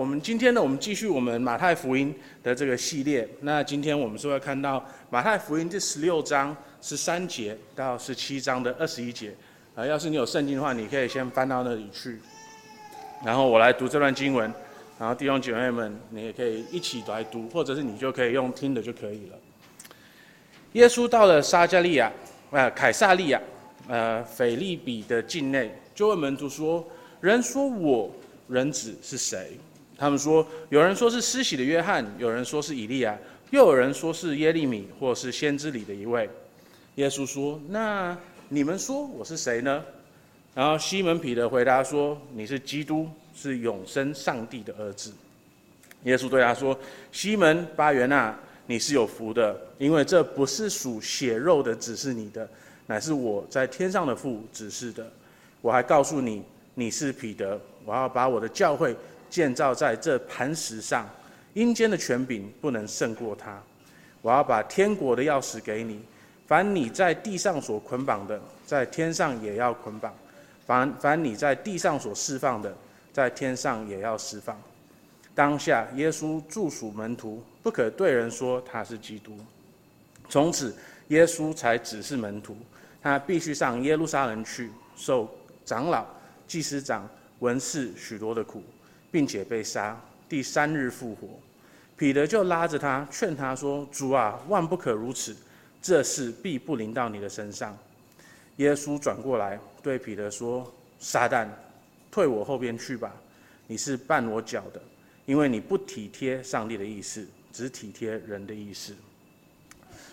我们今天呢，我们继续我们马太福音的这个系列。那今天我们是会看到马太福音第十六章十三节到十七章的二十一节。啊，要是你有圣经的话，你可以先翻到那里去。然后我来读这段经文，然后弟兄姐妹们，你也可以一起来读，或者是你就可以用听的就可以了。耶稣到了撒迦利亚，呃，凯撒利亚，呃，腓利比的境内，就问门徒说：“人说我人子是谁？”他们说：“有人说是施洗的约翰，有人说是以利亚，又有人说是耶利米，或是先知里的一位。”耶稣说：“那你们说我是谁呢？”然后西门彼得回答说：“你是基督，是永生上帝的儿子。”耶稣对他说：“西门巴约纳，你是有福的，因为这不是属血肉的指示你的，乃是我在天上的父指示的。我还告诉你，你是彼得，我要把我的教会建造在这磐石上，阴间的权柄不能胜过它。我要把天国的钥匙给你，凡你在地上所捆绑的，在天上也要捆绑。”凡凡你在地上所释放的，在天上也要释放。当下，耶稣嘱咐门徒，不可对人说他是基督。从此，耶稣才只是门徒，他必须上耶路撒冷去，受长老、祭司长、文士许多的苦，并且被杀，第三日复活。彼得就拉着他，劝他说：“主啊，万不可如此，这事必不临到你的身上。”耶稣转过来对彼得说：“撒旦，退我后边去吧！你是绊我脚的，因为你不体贴上帝的意思，只体贴人的意思。”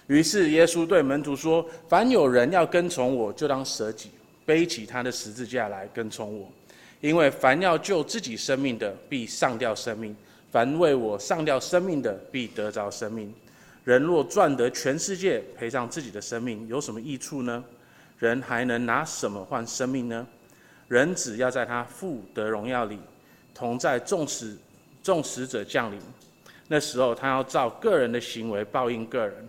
于是耶稣对门徒说：“凡有人要跟从我，就当舍己，背起他的十字架来跟从我。因为凡要救自己生命的，必丧掉生命；凡为我丧掉生命的，必得着生命。人若赚得全世界，赔上自己的生命，有什么益处呢？”人还能拿什么换生命呢？人只要在他父得荣耀里，同在众使众使者降临，那时候他要照个人的行为报应个人。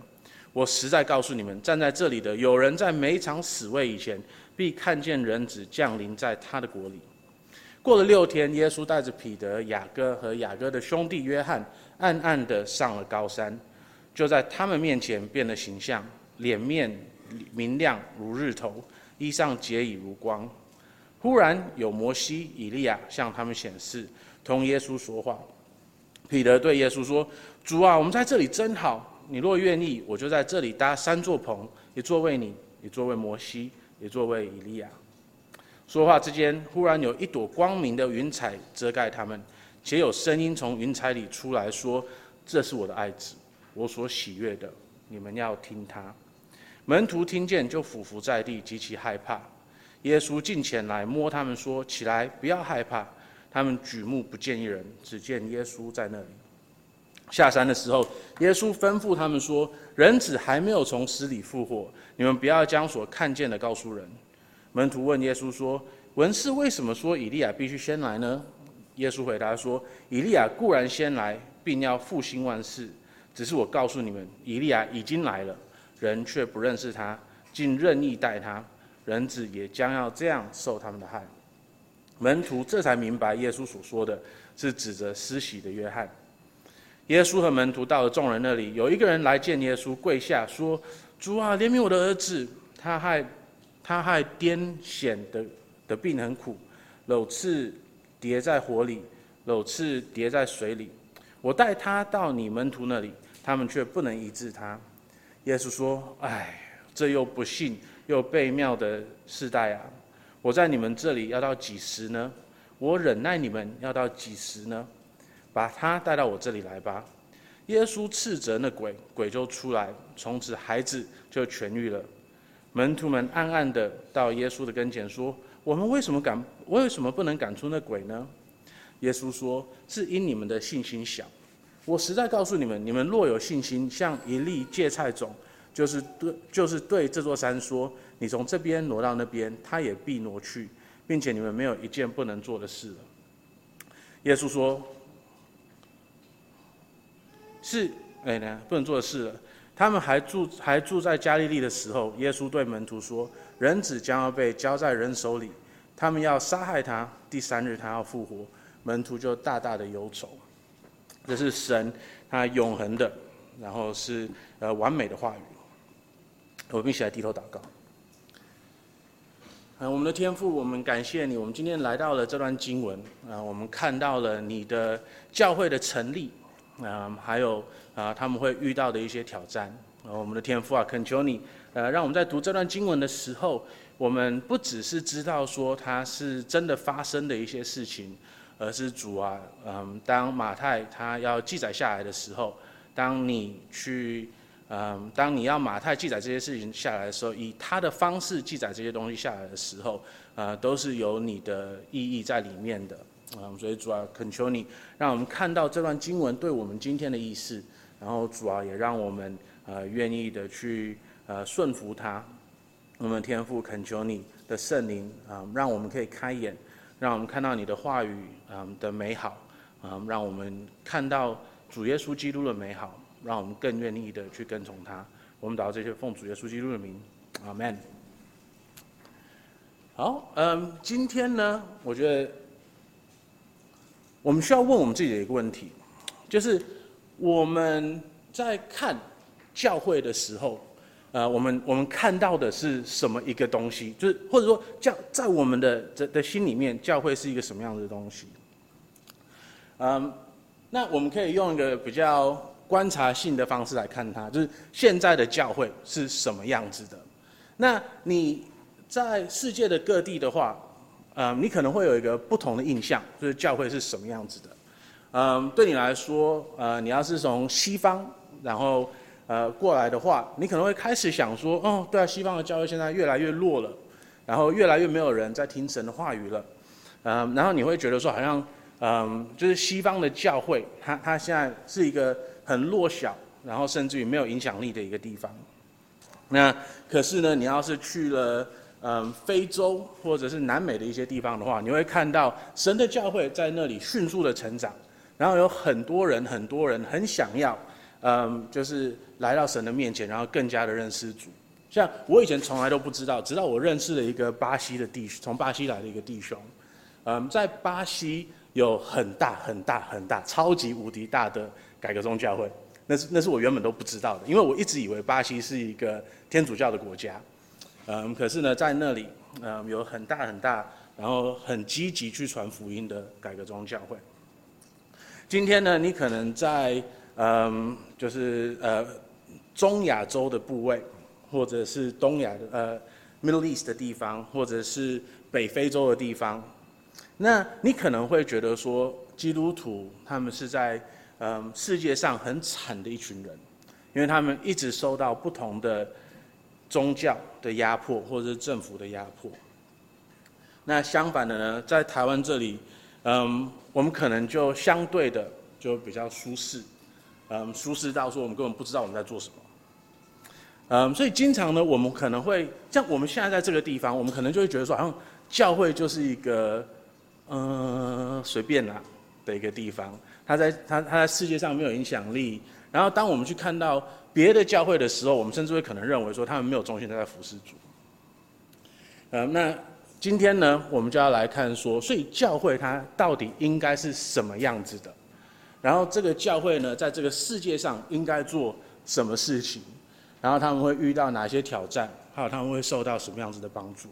我实在告诉你们，站在这里的有人在每一场死位以前，必看见人子降临在他的国里。过了六天，耶稣带着彼得、雅各和雅各的兄弟约翰，暗暗地上了高山，就在他们面前变了形象，脸面。明亮如日头，衣裳洁莹如光。忽然有摩西、以利亚向他们显示，同耶稣说话。彼得对耶稣说：“主啊，我们在这里真好。你若愿意，我就在这里搭三座棚，一座为你，一座为摩西，一座为以利亚。”说话之间，忽然有一朵光明的云彩遮盖他们，且有声音从云彩里出来说：“这是我的爱子，我所喜悦的，你们要听他。”门徒听见，就俯伏在地，极其害怕。耶稣近前来摸他们，说：“起来，不要害怕。”他们举目不见一人，只见耶稣在那里。下山的时候，耶稣吩咐他们说：“人子还没有从死里复活，你们不要将所看见的告诉人。”门徒问耶稣说：“文士为什么说以利亚必须先来呢？”耶稣回答说：“以利亚固然先来，并要复兴万事，只是我告诉你们，以利亚已经来了。”人却不认识他，竟任意待他，人子也将要这样受他们的害。门徒这才明白，耶稣所说的是指着施洗的约翰。耶稣和门徒到了众人那里，有一个人来见耶稣，跪下说：“主啊，怜悯我的儿子，他害他害癫痫的的病很苦，搂次跌在火里，搂次跌在水里。我带他到你门徒那里，他们却不能医治他。”耶稣说：“哎，这又不信又悖谬的世代啊！我在你们这里要到几时呢？我忍耐你们要到几时呢？把他带到我这里来吧。”耶稣斥责那鬼，鬼就出来，从此孩子就痊愈了。门徒们暗暗的到耶稣的跟前说：“我们为什么赶？为什么不能赶出那鬼呢？”耶稣说：“是因你们的信心小。”我实在告诉你们，你们若有信心，像一粒芥菜种，就是对，就是对这座山说：“你从这边挪到那边，它也必挪去，并且你们没有一件不能做的事了。”耶稣说：“是，哎呢，不能做的事了。”他们还住还住在加利利的时候，耶稣对门徒说：“人子将要被交在人手里，他们要杀害他，第三日他要复活。”门徒就大大的忧愁。这是神他永恒的，然后是呃完美的话语。我们一起来低头祷告。嗯，我们的天父，我们感谢你。我们今天来到了这段经文，啊，我们看到了你的教会的成立，嗯，还有啊他们会遇到的一些挑战。啊，我们的天父啊，恳求你，呃，让我们在读这段经文的时候，我们不只是知道说它是真的发生的一些事情，而是主啊，嗯，当马太他要记载下来的时候，当你去。嗯，当你要马太记载这些事情下来的时候，以他的方式记载这些东西下来的时候，呃，都是有你的意义在里面的。嗯，所以主要恳求你，让我们看到这段经文对我们今天的意思，然后主要也让我们呃愿意的去呃顺服他。我们天父恳求你的圣灵啊，让我们可以开眼，让我们看到你的话语啊的美好啊，让我们看到主耶稣基督的美好。让我们更愿意的去跟从他。我们祷告这些奉主耶稣基督的名，阿门。好，嗯，今天呢，我觉得我们需要问我们自己的一个问题，就是我们在看教会的时候，呃，我们我们看到的是什么一个东西？就是或者说教在我们的的的心里面，教会是一个什么样的东西？嗯，那我们可以用一个比较。观察性的方式来看它，就是现在的教会是什么样子的。那你在世界的各地的话，呃，你可能会有一个不同的印象，就是教会是什么样子的。嗯，对你来说，呃，你要是从西方然后呃过来的话，你可能会开始想说，哦，对啊，西方的教会现在越来越弱了，然后越来越没有人在听神的话语了。嗯，然后你会觉得说，好像嗯，就是西方的教会，它它现在是一个。很弱小，然后甚至于没有影响力的一个地方。那可是呢，你要是去了嗯非洲或者是南美的一些地方的话，你会看到神的教会在那里迅速的成长，然后有很多人很多人很想要嗯就是来到神的面前，然后更加的认识主。像我以前从来都不知道，直到我认识了一个巴西的弟，从巴西来的一个弟兄，嗯，在巴西有很大很大很大超级无敌大的。改革宗教会，那是那是我原本都不知道的，因为我一直以为巴西是一个天主教的国家，嗯，可是呢，在那里，嗯，有很大很大，然后很积极去传福音的改革宗教会。今天呢，你可能在嗯，就是呃中亚洲的部位，或者是东亚的呃 Middle East 的地方，或者是北非洲的地方，那你可能会觉得说，基督徒他们是在。嗯，世界上很惨的一群人，因为他们一直受到不同的宗教的压迫，或者是政府的压迫。那相反的呢，在台湾这里，嗯，我们可能就相对的就比较舒适，嗯，舒适到说我们根本不知道我们在做什么。嗯，所以经常呢，我们可能会像我们现在在这个地方，我们可能就会觉得说，好像教会就是一个嗯随便啦的一个地方。他在他他在世界上没有影响力，然后当我们去看到别的教会的时候，我们甚至会可能认为说他们没有中心他在服侍主。呃，那今天呢，我们就要来看说，所以教会它到底应该是什么样子的？然后这个教会呢，在这个世界上应该做什么事情？然后他们会遇到哪些挑战？还有他们会受到什么样子的帮助？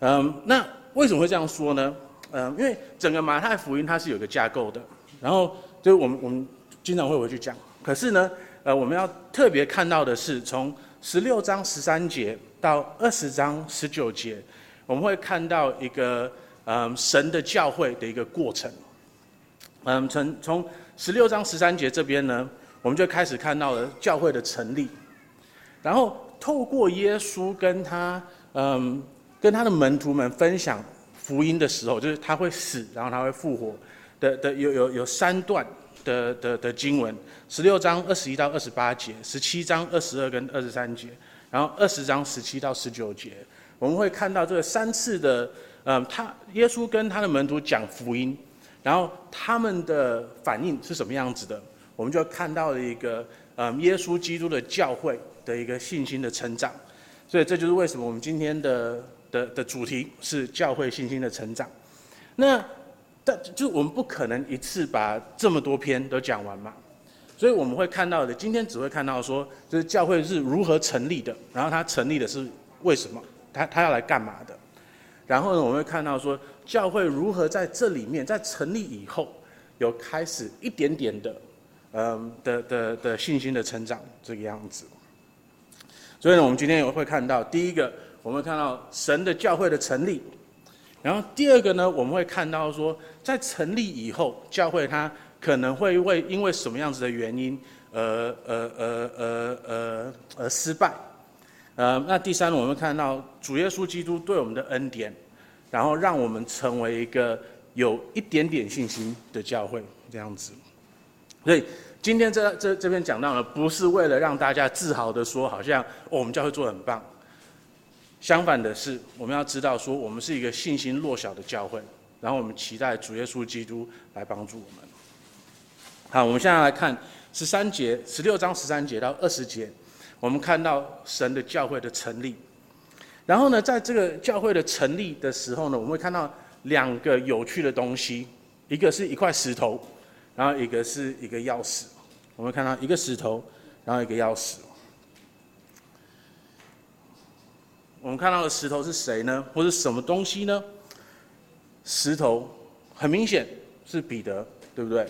嗯，那为什么会这样说呢？嗯，因为整个马太福音它是有个架构的，然后就是我们我们经常会回去讲。可是呢，呃，我们要特别看到的是，从十六章十三节到二十章十九节，我们会看到一个嗯神的教会的一个过程。嗯，从从十六章十三节这边呢，我们就开始看到了教会的成立，然后透过耶稣跟他嗯跟他的门徒们分享。福音的时候，就是他会死，然后他会复活的的有有有三段的的的经文，十六章二十一到二十八节，十七章二十二跟二十三节，然后二十章十七到十九节，我们会看到这个三次的，嗯，他耶稣跟他的门徒讲福音，然后他们的反应是什么样子的，我们就看到了一个，嗯，耶稣基督的教会的一个信心的成长，所以这就是为什么我们今天的。的的主题是教会信心的成长，那但就我们不可能一次把这么多篇都讲完嘛，所以我们会看到的，今天只会看到说，就是教会是如何成立的，然后它成立的是为什么，它它要来干嘛的，然后呢，我们会看到说，教会如何在这里面在成立以后，有开始一点点的，嗯的的的信心的成长这个样子。所以呢，我们今天也会看到，第一个，我们看到神的教会的成立，然后第二个呢，我们会看到说，在成立以后，教会它可能会为因为什么样子的原因，呃呃呃呃呃而失败，呃，那第三，我们看到主耶稣基督对我们的恩典，然后让我们成为一个有一点点信心的教会这样子，所以。今天这这这边讲到呢，不是为了让大家自豪的说，好像、我们教会做的很棒。相反的是，我们要知道说，我们是一个信心弱小的教会，然后我们期待主耶稣基督来帮助我们。好，我们现在来看十三节，十六章十三节到二十节，我们看到神的教会的成立。然后呢，在这个教会的成立的时候呢，我们会看到两个有趣的东西，一个是一块石头，然后一个是一个钥匙。我们看到一个石头，然后一个钥匙。我们看到的石头是谁呢？或是什么东西呢？石头很明显是彼得，对不对？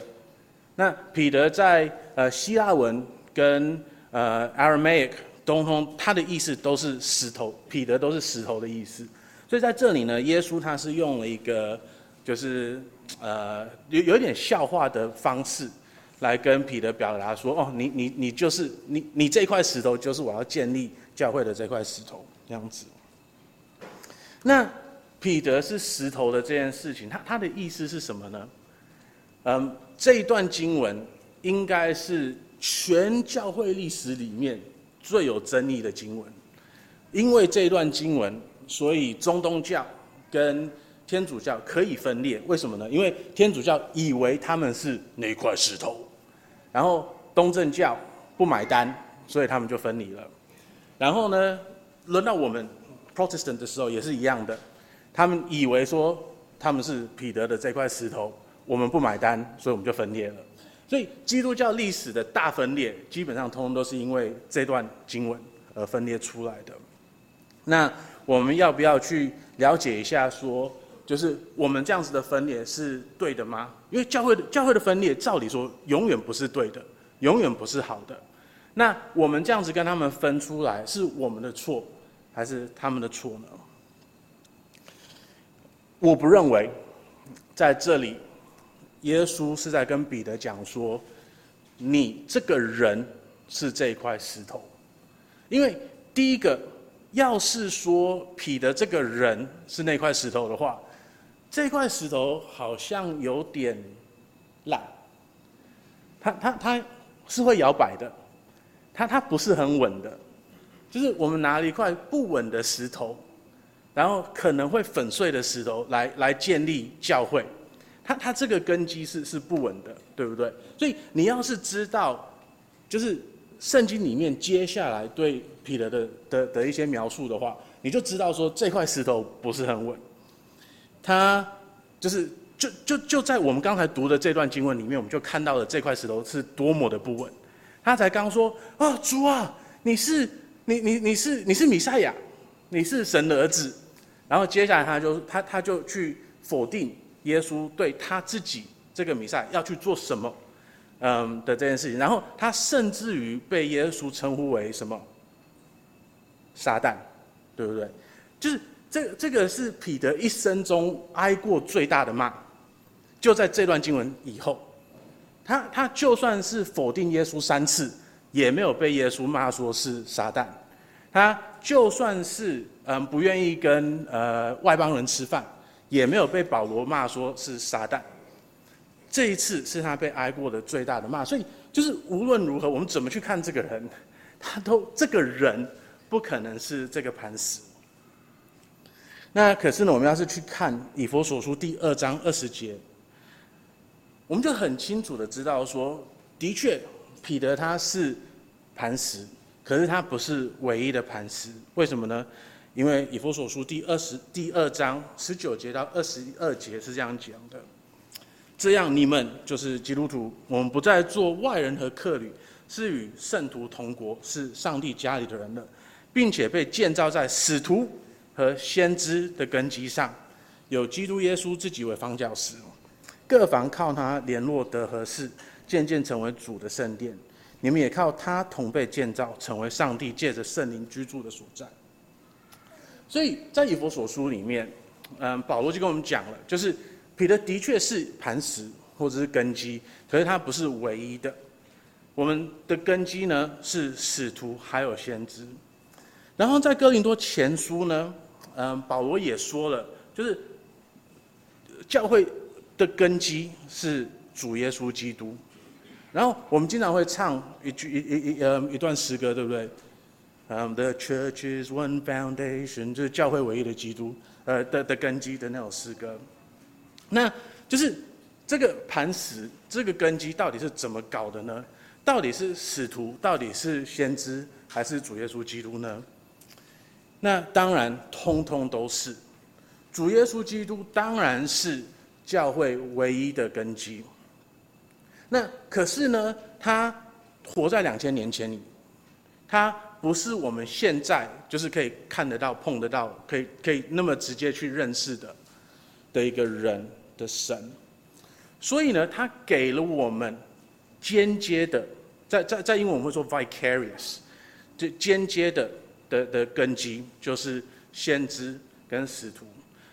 那彼得在呃希腊文跟呃 Aramaic 东通，它的意思都是石头，彼得都是石头的意思。所以在这里呢，耶稣他是用了一个就是呃有有一点笑话的方式。来跟彼得表达说：“哦，你你你就是你你这块石头，就是我要建立教会的这块石头，这样子。”那彼得是石头的这件事情，他他的意思是什么呢？嗯，这一段经文应该是全教会历史里面最有争议的经文，因为这一段经文，所以中东教跟天主教可以分裂。为什么呢？因为天主教以为他们是那块石头。然后东正教不买单，所以他们就分离了。然后呢，轮到我们 Protestant 的时候也是一样的，他们以为说他们是彼得的这块石头，我们不买单，所以我们就分裂了。所以基督教历史的大分裂，基本上通通都是因为这段经文而分裂出来的。那我们要不要去了解一下说？就是我们这样子的分裂是对的吗？因为教会的教会的分裂，照理说永远不是对的，永远不是好的。那我们这样子跟他们分出来，是我们的错，还是他们的错呢？我不认为，在这里，耶稣是在跟彼得讲说，你这个人是这块石头。因为第一个，要是说彼得这个人是那块石头的话。这块石头好像有点烂，它它它是会摇摆的，它它不是很稳的，就是我们拿了一块不稳的石头，然后可能会粉碎的石头来来建立教会，它它这个根基是是不稳的，对不对？所以你要是知道，就是圣经里面接下来对彼得的的的一些描述的话，你就知道说这块石头不是很稳。他就是就就就在我们刚才读的这段经文里面，我们就看到了这块石头是多么的不稳。他才刚说啊，主啊，你是你你你是你是米赛亚，你是神的儿子。然后接下来他就他他就去否定耶稣对他自己这个米赛要去做什么，嗯的这件事情。然后他甚至于被耶稣称呼为什么？撒旦，对不对？就是。这这个是彼得一生中挨过最大的骂，就在这段经文以后，他他就算是否定耶稣三次，也没有被耶稣骂说是撒旦，他就算是嗯不愿意跟呃外邦人吃饭，也没有被保罗骂说是撒旦，这一次是他被挨过的最大的骂，所以就是无论如何，我们怎么去看这个人，他都这个人不可能是这个磐石。那可是呢，我们要是去看以弗所书第二章二十节，我们就很清楚的知道说，的确，彼得他是磐石，可是他不是唯一的磐石。为什么呢？因为以弗所书第二十第二章十九节到二十二节是这样讲的：这样你们就是基督徒，我们不再做外人和客旅，是与圣徒同国，是上帝家里的人了，并且被建造在使徒和先知的根基上，有基督耶稣自己为方教师，各房靠他联络得合适，渐渐成为主的圣殿。你们也靠他同被建造，成为上帝借着圣灵居住的所在。所以在以弗所书里面，嗯，保罗就跟我们讲了，就是彼得的确是磐石或者是根基，可是他不是唯一的。我们的根基呢是使徒还有先知。然后在哥林多前书呢，嗯，保罗也说了，就是教会的根基是主耶稣基督。然后我们经常会唱一句一一一呃一段诗歌，对不对？嗯，The Church is one foundation，就是教会唯一的基督，呃的的根基的那种诗歌。那就是这个磐石，这个根基到底是怎么搞的呢？到底是使徒，到底是先知，还是主耶稣基督呢？那当然，通通都是。主耶稣基督当然是教会唯一的根基。那可是呢，他活在两千年前里，他。不是我们现在就是可以看得到、碰得到、可以可以那么直接去认识的的一个人的神，所以呢，他给了我们间接的，在在在英文我们会说 vicarious，就间接的的的根基就是先知跟使徒。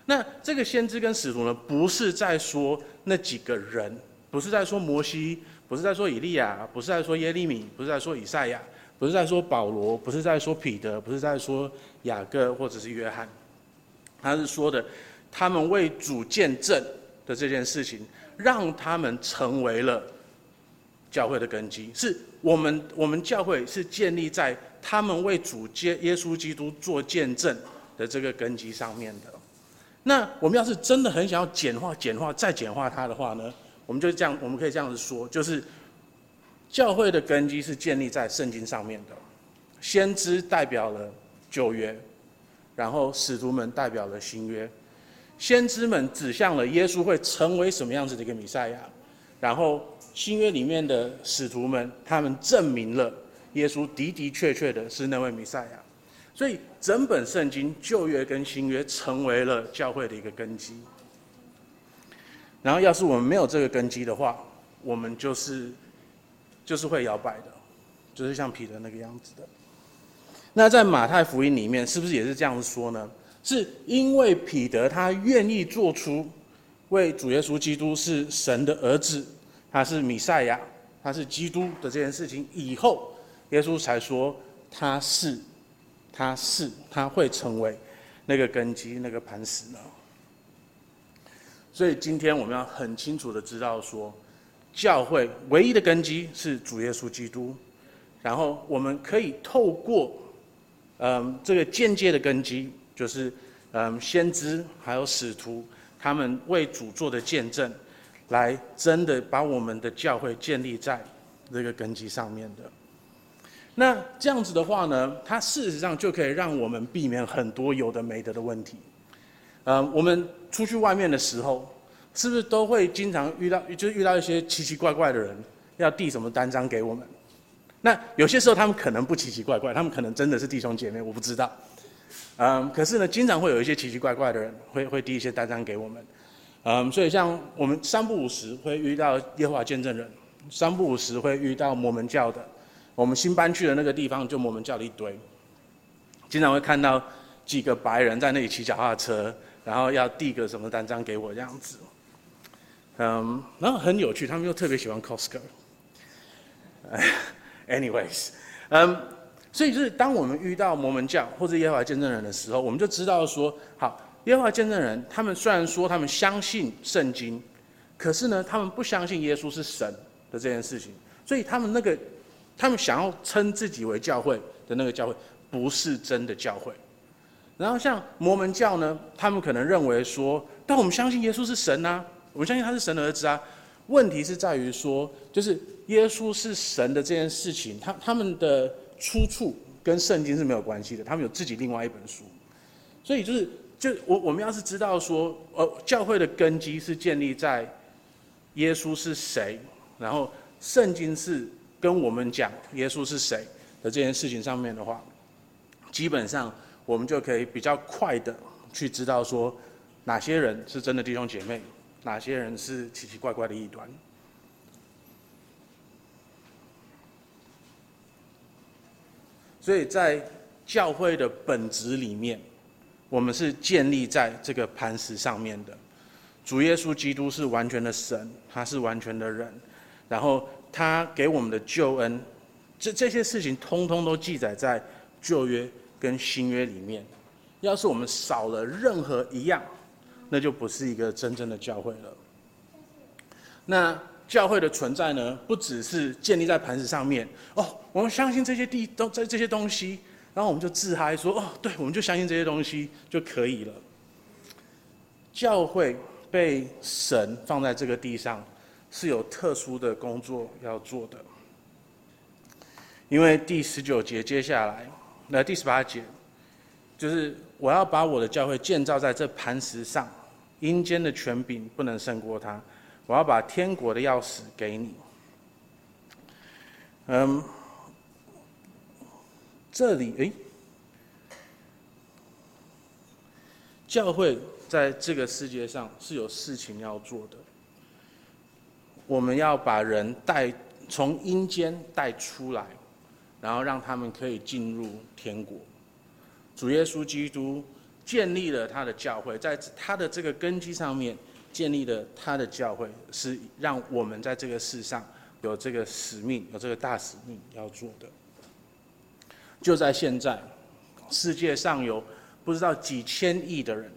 那这个先知跟使徒呢，不是在说那几个人，不是在说摩西，不是在说以利亚，不是在说耶利米，不是在说以赛亚。不是在说保罗，不是在说彼得，不是在说雅各或者是约翰，他是说的，他们为主见证的这件事情，让他们成为了教会的根基。是我们我们教会是建立在他们为主接耶稣基督做见证的这个根基上面的。那我们要是真的很想要简化、简化再简化它的话呢，我们就这样，我们可以这样子说，就是。教会的根基是建立在圣经上面的，先知代表了旧约，然后使徒们代表了新约，先知们指向了耶稣会成为什么样子的一个弥赛亚，然后新约里面的使徒们，他们证明了耶稣的的确确的是那位弥赛亚，所以整本圣经旧约跟新约成为了教会的一个根基。然后要是我们没有这个根基的话，我们就是。就是会摇摆的，就是像彼得那个样子的。那在马太福音里面，是不是也是这样子说呢？是因为彼得他愿意做出为主耶稣基督是神的儿子，他是弥赛亚，他是基督的这件事情以后，耶稣才说他是，他是，他会成为那个根基，那个磐石呢。所以今天我们要很清楚的知道说。教会唯一的根基是主耶稣基督，然后我们可以透过，嗯，这个间接的根基，就是嗯，先知还有使徒他们为主做的见证，来真的把我们的教会建立在这个根基上面的。那这样子的话呢，它事实上就可以让我们避免很多有的没的的问题。嗯，我们出去外面的时候。是不是都会经常遇到，就是遇到一些奇奇怪怪的人，要递什么单张给我们？那有些时候他们可能不奇奇怪怪，他们可能真的是弟兄姐妹，我不知道。嗯，可是呢，经常会有一些奇奇怪怪的人会会递一些单张给我们。嗯，所以像我们三不五时会遇到耶和华见证人，三不五时会遇到摩门教的。我们新搬去的那个地方就摩门教的一堆，经常会看到几个白人在那里骑脚踏车，然后要递个什么单张给我这样子。嗯然后很有趣，他们又特别喜欢 Costco。Anyways，嗯、所以就是当我们遇到摩门教或者耶和华见证人的时候，我们就知道说，好，耶和华见证人他们虽然说他们相信圣经，可是呢，他们不相信耶稣是神的这件事情，所以他们那个他们想要称自己为教会的那个教会，不是真的教会。然后像摩门教呢，他们可能认为说，但我们相信耶稣是神啊。我们相信他是神的儿子啊，问题是在于说，就是耶稣是神的这件事情，他他们的出处跟圣经是没有关系的，他们有自己另外一本书。所以就是，就我我们要是知道说，呃，教会的根基是建立在耶稣是谁，然后圣经是跟我们讲耶稣是谁的这件事情上面的话，基本上我们就可以比较快的去知道说，哪些人是真的弟兄姐妹，哪些人是奇奇怪怪的异端。所以在教会的本质里面，我们是建立在这个磐石上面的。主耶稣基督是完全的神，他是完全的人，然后他给我们的救恩，这这些事情通通都记载在旧约跟新约里面。要是我们少了任何一样，那就不是一个真正的教会了。那教会的存在呢，不只是建立在磐石上面哦，我们相信这些地都在这些东西。然后我们就自嗨说：“哦，对，我们就相信这些东西就可以了。”教会被神放在这个地上，是有特殊的工作要做的。因为第十九节接下来，那第十八节，就是我要把我的教会建造在这磐石上，阴间的权柄不能胜过它。我要把天国的钥匙给你。嗯。这里诶，教会在这个世界上是有事情要做的。我们要把人带从阴间带出来，然后让他们可以进入天国。主耶稣基督建立了他的教会，在他的这个根基上面建立了他的教会，是让我们在这个世上有这个使命，有这个大使命要做的。就在现在，世界上有不知道几千亿的人，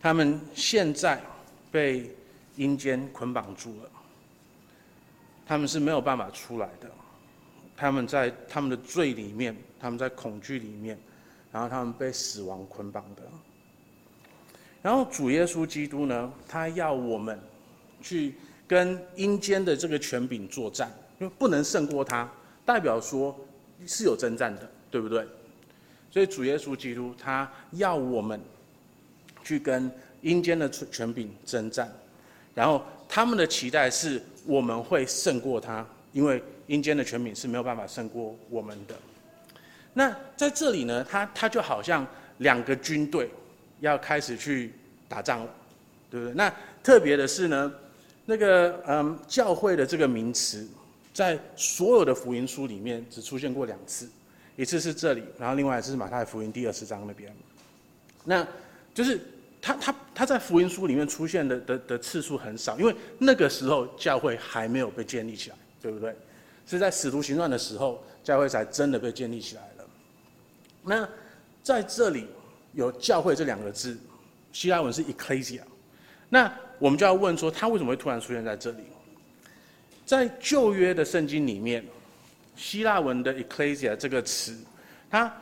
他们现在被阴间捆绑住了，他们是没有办法出来的，他们在他们的罪里面，他们在恐惧里面，然后他们被死亡捆绑的。然后主耶稣基督呢，他要我们去跟阴间的这个权柄作战，因为不能胜过他，代表说。是有征战的，对不对？所以主耶稣基督他要我们去跟阴间的权柄征战，然后他们的期待是我们会胜过他，因为阴间的权柄是没有办法胜过我们的。那在这里呢，他他就好像两个军队要开始去打仗了，对不对？那特别的是呢，那个嗯，教会的这个名词。在所有的福音书里面，只出现过两次，一次是这里，然后另外一次是马太福音第二十章那边。那就是他他他在福音书里面出现的的的次数很少，因为那个时候教会还没有被建立起来，对不对？是在使徒行传的时候，教会才真的被建立起来了。那在这里有教会这两个字，希腊文是 ecclesia，那我们就要问说，他为什么会突然出现在这里？在旧约的圣经里面，希腊文的 ecclesia 这个词，它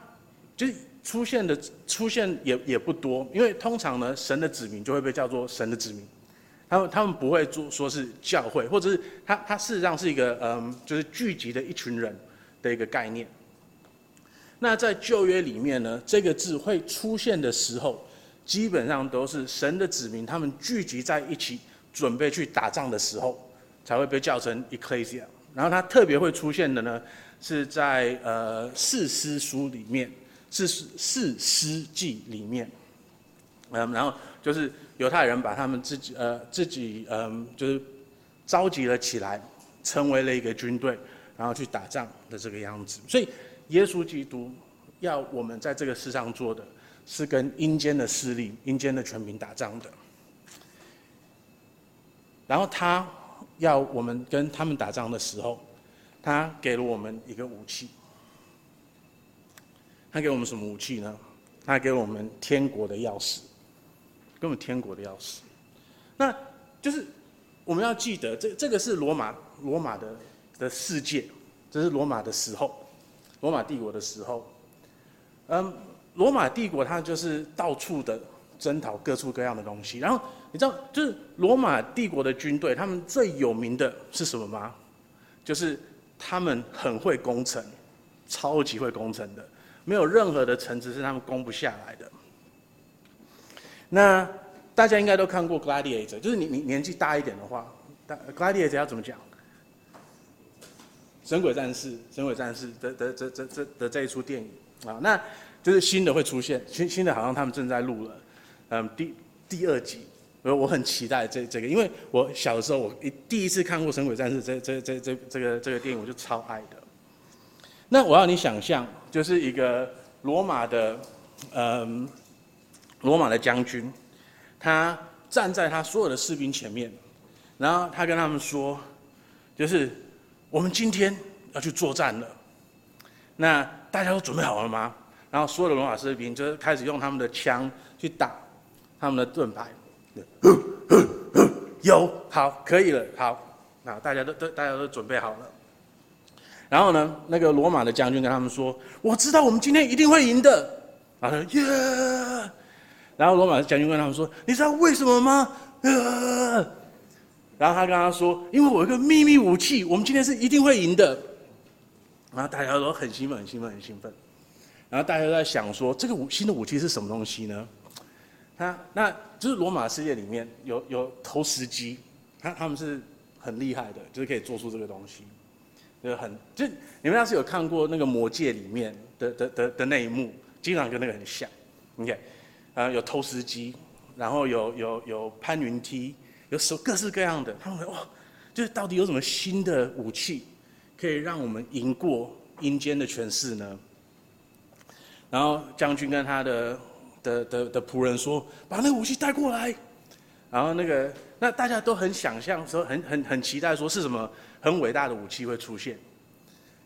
就是出现的出现也也不多，因为通常呢，神的子民就会被叫做神的子民，他们他们不会做说是教会，或者是他他事实上是一个嗯，就是聚集的一群人的一个概念。那在旧约里面呢，这个字会出现的时候，基本上都是神的子民他们聚集在一起，准备去打仗的时候。才会被叫成 ecclesia，然后它特别会出现的呢，是在呃四师书里面，是四师记里面，嗯，然后就是犹太人把他们自己呃自己嗯就是召集了起来，成为了一个军队，然后去打仗的这个样子。所以耶稣基督要我们在这个世上做的是跟阴间的势力、阴间的权柄打仗的，然后他。要我们跟他们打仗的时候，他给了我们一个武器。他给我们什么武器呢？他给我们天国的钥匙，根本天国的钥匙。那就是我们要记得，这这个是罗马罗马的的世界，这是罗马的时候，罗马帝国的时候。嗯，罗马帝国它就是到处的征讨各处各样的东西，然后。你知道，就是罗马帝国的军队，他们最有名的是什么吗？就是他们很会攻城，超级会攻城的，没有任何的城池是他们攻不下来的。那大家应该都看过《Gladiator》，就是你你年纪大一点的话，《Gladiator》要怎么讲？神鬼战士，神鬼战士的的这这这的这一出电影啊，那就是新的会出现，新新的好像他们正在录了，嗯，第第二集，我我很期待这这个，因为我小的时候我一第一次看过神鬼战士这这这这这个这个电影，我就超爱的。那我要你想象，就是一个罗马的，嗯，罗马的将军，他站在他所有的士兵前面，然后他跟他们说，就是我们今天要去作战了。那大家都准备好了吗？然后所有的罗马士兵就是开始用他们的枪去打他们的盾牌。有，好，可以了，好，那大家都都大家都准备好了。然后呢，那个罗马的将军跟他们说：“我知道我们今天一定会赢的。”然后耶。然后罗马将军跟他们说：“你知道为什么吗？”然后他跟他说：“因为我有一个秘密武器，我们今天是一定会赢的。”然后大家都很兴奋，很兴奋，很兴奋。然后大家都在想说：“这个武新的武器是什么东西呢？”他那就是罗马世界里面有有投石机，他他们是很厉害的，就是可以做出这个东西。就很就你们要是有看过那个《魔戒》里面的的的的那一幕，经常跟那个很像。OK，呃，有投石机，然后有有有攀云梯，有什各式各样的。他们哇，就是到底有什么新的武器可以让我们赢过阴间的权势呢？然后将军跟他的的的的仆人说：“把那个武器带过来。”然后那个那大家都很想象说，很很很期待说是什么。很伟大的武器会出现，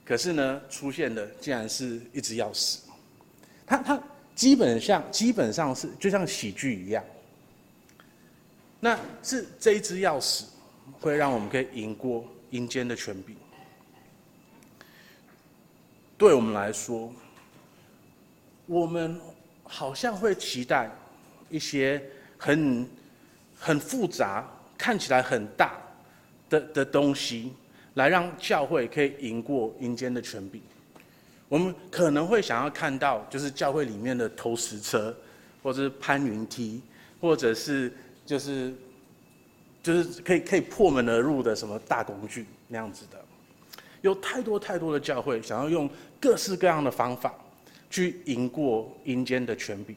可是呢，出现的竟然是一支钥匙。他他基本上基本上是就像喜剧一样。那是这一支钥匙会让我们可以赢过阴间的权柄。对我们来说，我们好像会期待一些很很复杂、看起来很大的的东西。来让教会可以赢过阴间的权柄，我们可能会想要看到，就是教会里面的投石车，或者是攀云梯，或者是就是就是可以可以破门而入的什么大工具那样子的。有太多太多的教会想要用各式各样的方法去赢过阴间的权柄，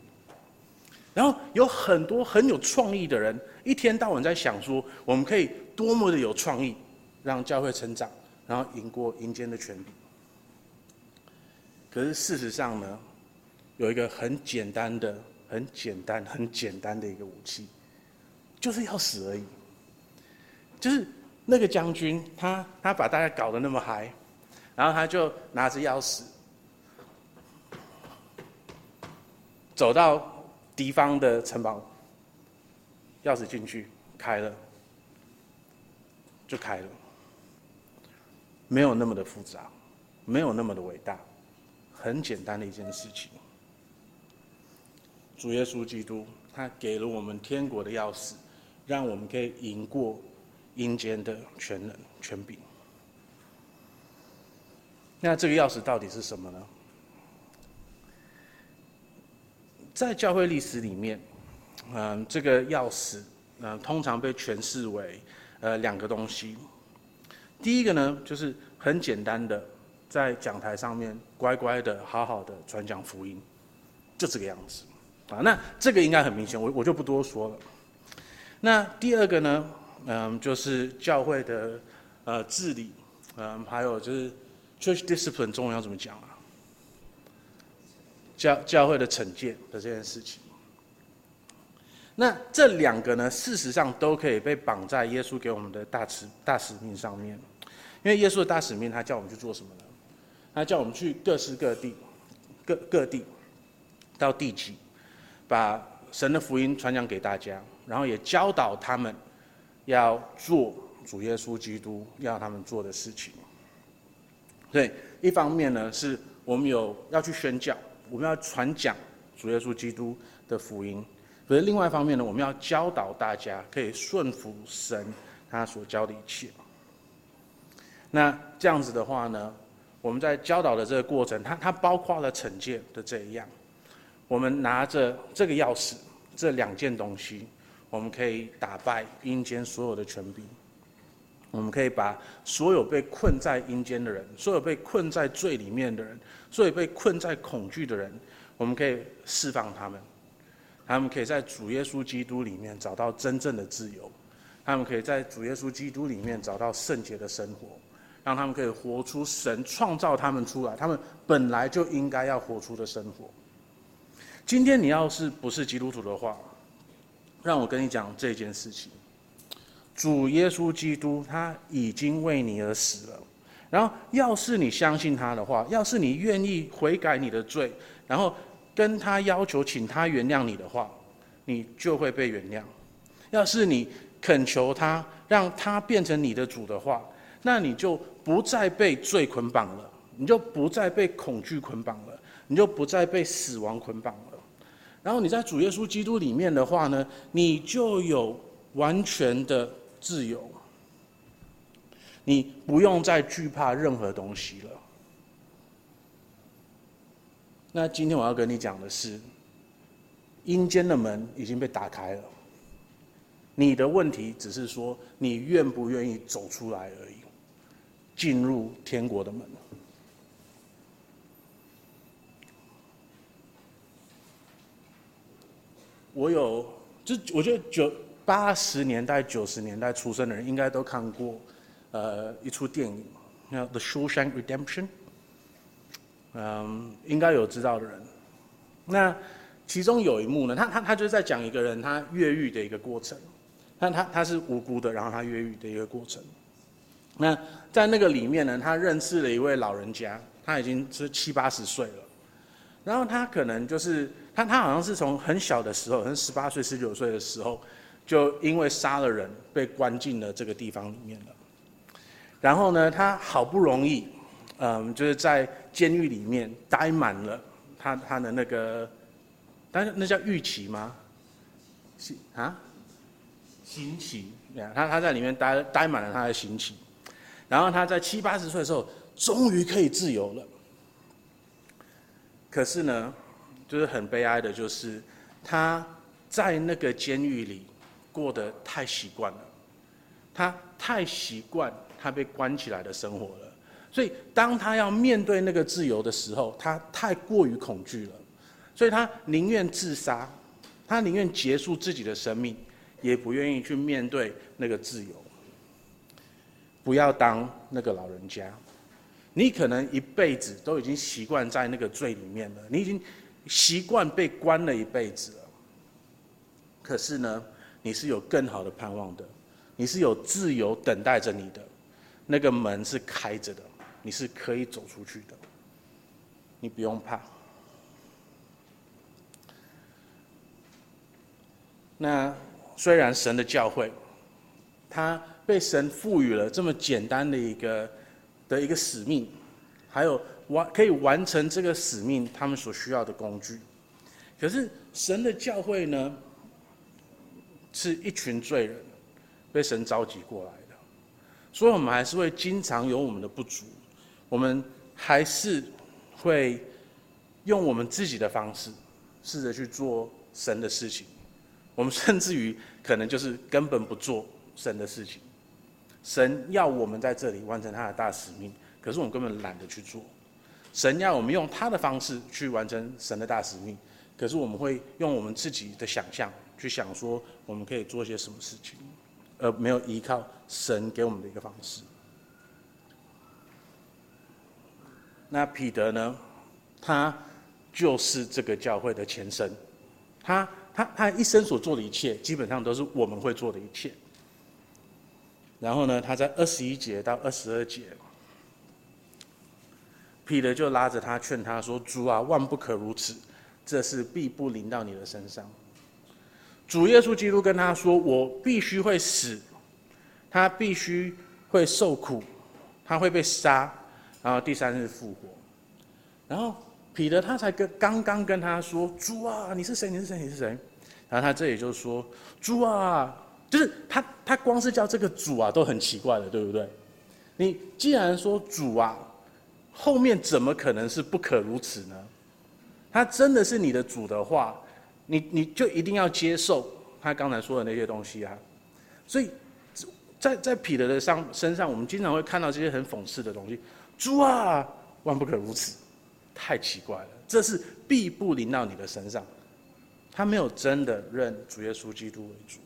然后有很多很有创意的人，一天到晚在想说，我们可以多么的有创意。让教会成长，然后赢过阴间的权柄。可是事实上呢，有一个很简单的、很简单、很简单的一个武器，就是要死而已。就是那个将军，他他把大家搞得那么嗨，然后他就拿着钥匙，走到敌方的城堡，钥匙进去开了，就开了。没有那么的复杂，没有那么的伟大，很简单的一件事情。主耶稣基督，他给了我们天国的钥匙，让我们可以赢过阴间的权能、权柄。那这个钥匙到底是什么呢？在教会历史里面，嗯，这个钥匙，嗯，通常被诠释为，呃，两个东西。第一个呢，就是很简单的，在讲台上面乖乖的、好好的传讲福音，就这个样子，啊，那这个应该很明显，我我就不多说了。那第二个呢，嗯，就是教会的呃治理，嗯，还有就是 church discipline 中文要怎么讲啊？教教会的惩戒的这件事情。那这两个呢，事实上都可以被绑在耶稣给我们的大使大使命上面，因为耶稣的大使命，他叫我们去做什么呢？他叫我们去各市各地，各各地到地级，把神的福音传讲给大家，然后也教导他们要做主耶稣基督要他们做的事情。所以一方面呢，是我们有要去宣教，我们要传讲主耶稣基督的福音。可是另外一方面呢，我们要教导大家可以顺服神他所教的一切。那这样子的话呢，我们在教导的这个过程，它它包括了惩戒的这一样。我们拿着这个钥匙，这两件东西，我们可以打败阴间所有的权柄。我们可以把所有被困在阴间的人，所有被困在罪里面的人，所有被困在恐惧的人，我们可以释放他们。他们可以在主耶稣基督里面找到真正的自由。他们可以在主耶稣基督里面找到圣洁的生活，让他们可以活出神创造他们出来，他们本来就应该要活出的生活。今天你要是不是基督徒的话，让我跟你讲这件事情。主耶稣基督他已经为你而死了，然后要是你相信他的话，要是你愿意悔改你的罪，然后跟他要求请他原谅你的话，你就会被原谅。要是你恳求他，让他变成你的主的话，那你就不再被罪捆绑了，你就不再被恐惧捆绑了，你就不再被死亡捆绑了。然后你在主耶稣基督里面的话呢，你就有完全的。自由，你不用再惧怕任何东西了。那今天我要跟你讲的是，阴间的门已经被打开了，你的问题只是说你愿不愿意走出来而已，进入天国的门。我有，就我觉得九。八十年代、九十年代出生的人应该都看过，呃，一出电影，叫《The Shawshank Redemption》。嗯，应该有知道的人。那其中有一幕呢，他他他就是在讲一个人他越狱的一个过程。但他他是无辜的，然后他越狱的一个过程。那在那个里面呢，他认识了一位老人家，他已经是七八十岁了。然后他可能就是他他好像是从很小的时候，可能十八岁、十九岁的时候。就因为杀了人，被关进了这个地方里面了。然后呢，他好不容易，嗯，就是在监狱里面待满了他他的那个，但是那叫狱期吗？是啊，刑期。他他在里面待待满了他的刑期。然后他在七八十岁的时候，终于可以自由了。可是呢，就是很悲哀的，就是他在那个监狱里。过得太习惯了，他太习惯他被关起来的生活了，所以当他要面对那个自由的时候，他太过于恐惧了，所以他宁愿自杀，他宁愿结束自己的生命，也不愿意去面对那个自由。不要当那个老人家，你可能一辈子都已经习惯在那个罪里面了，你已经习惯被关了一辈子了。可是呢，你是有更好的盼望的，你是有自由等待着你的，那个门是开着的，你是可以走出去的，你不用怕。那虽然神的教会，他被神赋予了这么简单的一个的一个使命，还有完可以完成这个使命他们所需要的工具，可是神的教会呢？是一群罪人被神召集过来的，所以我们还是会经常有我们的不足，我们还是会用我们自己的方式试着去做神的事情，我们甚至于可能就是根本不做神的事情。神要我们在这里完成他的大使命，可是我们根本懒得去做。神要我们用他的方式去完成神的大使命，可是我们会用我们自己的想象。去想说我们可以做些什么事情，而没有依靠神给我们的一个方式。那彼得呢？他就是这个教会的前身，他他他一生所做的一切，基本上都是我们会做的一切。然后呢，他在二十一节到二十二节，彼得就拉着他劝他说：“主啊，万不可如此，这事必不临到你的身上。”主耶稣基督跟他说：“我必须会死，他必须会受苦，他会被杀，然后第三日复活。”然后彼得他才跟刚刚跟他说：“主啊，你是谁？你是谁？你是谁？”然后他这里就说：“主啊，就是他，他光是叫这个主啊都很奇怪的，对不对？你既然说主啊，后面怎么可能是不可如此呢？他真的是你的主的话。”你你就一定要接受他刚才说的那些东西啊。所以，在在彼得的上身上，我们经常会看到这些很讽刺的东西。主啊，万不可如此，太奇怪了。这是必不临到你的身上。他没有真的认主耶稣基督为主。